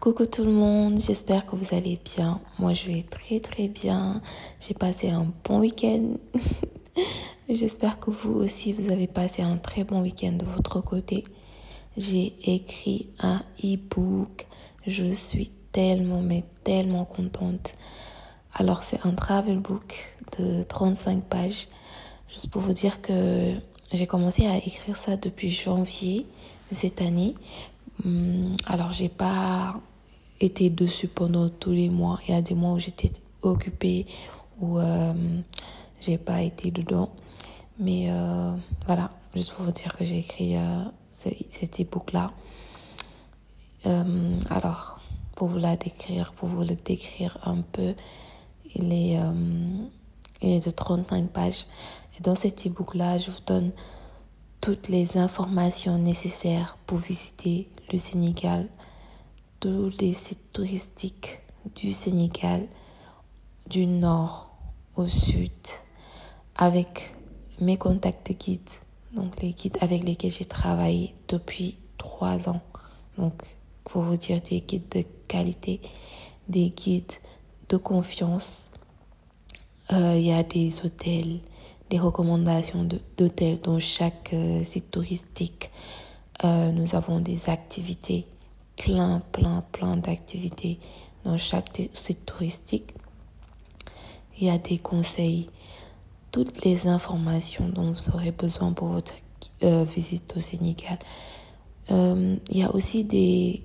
Coucou tout le monde, j'espère que vous allez bien. Moi je vais très très bien. J'ai passé un bon week-end. j'espère que vous aussi vous avez passé un très bon week-end de votre côté. J'ai écrit un e-book. Je suis tellement mais tellement contente. Alors c'est un travel book de 35 pages. Juste pour vous dire que j'ai commencé à écrire ça depuis janvier cette année. Hum, alors j'ai pas été dessus pendant tous les mois. Il y a des mois où j'étais occupée, où euh, j'ai pas été dedans. Mais euh, voilà, juste pour vous dire que j'ai écrit euh, cette époque-là. Euh, alors, pour vous la décrire, pour vous le décrire un peu, il est, il est de 35 pages. Et dans cet e-book-là, je vous donne toutes les informations nécessaires pour visiter le Sénégal tous les sites touristiques du Sénégal, du nord au sud, avec mes contacts guides, donc les guides avec lesquels j'ai travaillé depuis trois ans. Donc, pour vous dire des guides de qualité, des guides de confiance. Euh, il y a des hôtels, des recommandations d'hôtels dans chaque euh, site touristique. Euh, nous avons des activités plein, plein, plein d'activités dans chaque site touristique. Il y a des conseils, toutes les informations dont vous aurez besoin pour votre euh, visite au Sénégal. Euh, il y a aussi des,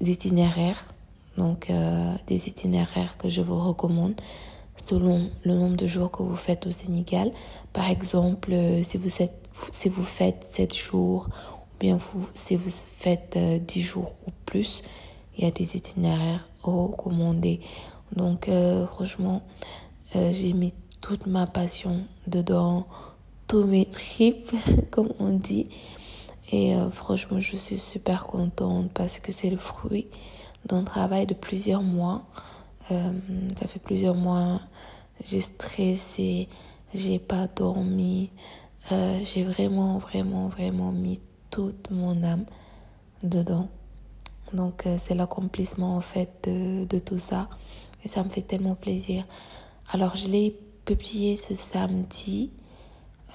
itinéraires, donc euh, des itinéraires que je vous recommande selon le nombre de jours que vous faites au Sénégal. Par exemple, si vous, si vous faites 7 jours bien vous, si vous faites 10 euh, jours ou plus, il y a des itinéraires recommandés. Donc euh, franchement, euh, j'ai mis toute ma passion dedans, tous mes tripes, comme on dit. Et franchement, je suis super contente parce que c'est le fruit d'un travail de plusieurs mois. ça fait plusieurs mois, j'ai stressé, j'ai pas dormi. j'ai vraiment, vraiment, vraiment mis toute mon âme dedans. Donc euh, c'est l'accomplissement en fait de, tout ça et ça me fait tellement plaisir. Alors je l'ai publié ce samedi,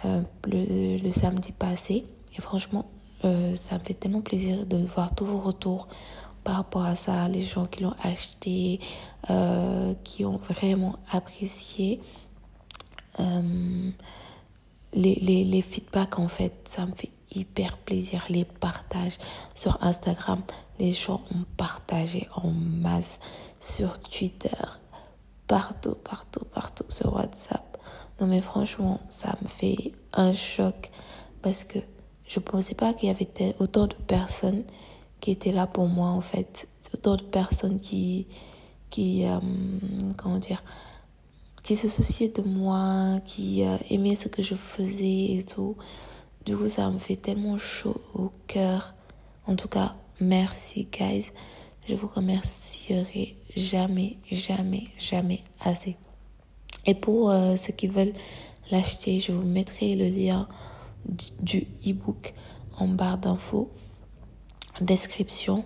euh, le, samedi passé et franchement euh, ça me fait tellement plaisir de voir tous vos retours par rapport à ça, les gens qui l'ont acheté, qui ont vraiment apprécié. Les, les, les feedbacks en fait, ça me fait hyper plaisir. Les partages sur Instagram, les gens ont partagé en masse sur Twitter, partout, partout, partout sur WhatsApp. Non mais franchement, ça me fait un choc parce que je ne pensais pas qu'il y avait autant de personnes qui étaient là pour moi en fait. Autant de personnes qui, qui euh, comment dire, qui se souciaient de moi, qui euh, aimaient ce que je faisais et tout. Du coup, ça me fait tellement chaud au cœur. En tout cas, merci, guys. Je vous remercierai jamais, jamais, jamais assez. Et pour euh, ceux qui veulent l'acheter, je vous mettrai le lien du e-book en barre d'infos, description.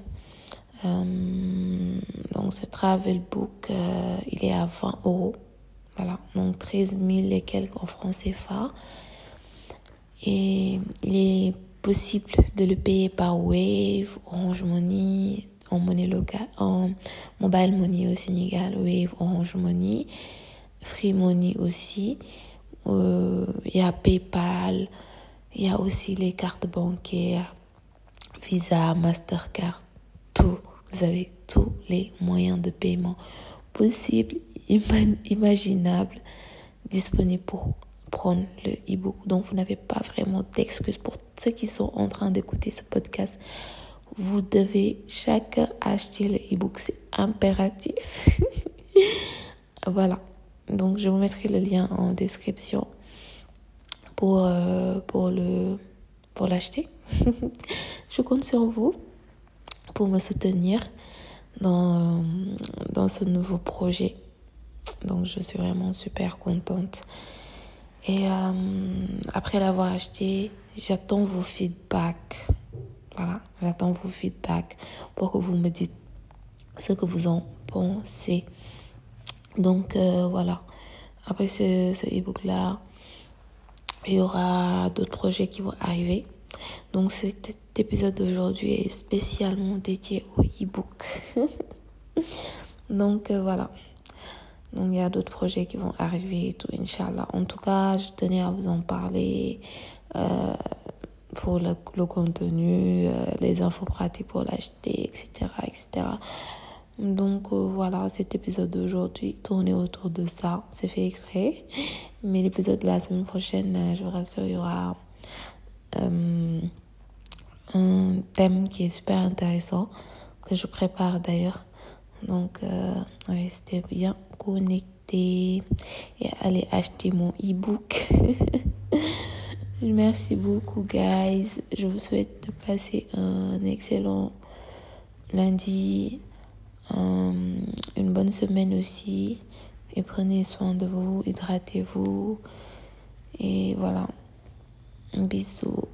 Euh, donc, ce travel book, il est à 20 euros. Voilà, donc 13 000 et quelques en francs CFA. Et il est possible de le payer par Wave, Orange Money, en monnaie locale, en mobile money au Sénégal, Wave, Orange Money, Free Money aussi. Euh, il y a PayPal, il y a aussi les cartes bancaires, Visa, Mastercard, tout. Vous avez tous les moyens de paiement possibles, imaginables, disponibles pour prendre le e-book. Donc, vous n'avez pas vraiment d'excuses pour ceux qui sont en train d'écouter ce podcast. Vous devez chacun acheter le e-book. C'est impératif. voilà. Donc, je vous mettrai le lien en description pour, euh, pour le pour l'acheter. je compte sur vous pour me soutenir dans, dans ce nouveau projet. Donc, je suis vraiment super contente. Et euh, après l'avoir acheté, j'attends vos feedbacks. Voilà, j'attends vos feedbacks pour que vous me dites ce que vous en pensez. Donc euh, voilà. Après ce, ce e-book-là, il y aura d'autres projets qui vont arriver. Donc cet épisode d'aujourd'hui est spécialement dédié au e-book. Donc euh, voilà. Donc il y a d'autres projets qui vont arriver et tout, Inch'Allah. En tout cas, je tenais à vous en parler euh, pour le, contenu, euh, les infos pratiques pour l'acheter, etc., etc. Donc voilà, cet épisode d'aujourd'hui tourné autour de ça. C'est fait exprès. Mais l'épisode de la semaine prochaine, je vous rassure, il y aura un thème qui est super intéressant que je prépare d'ailleurs. Donc, euh, restez bien connectés et allez acheter mon e-book. Merci beaucoup, guys. Je vous souhaite de passer un excellent lundi, euh, une bonne semaine aussi. Et prenez soin de vous, hydratez-vous. Et voilà. Un bisou.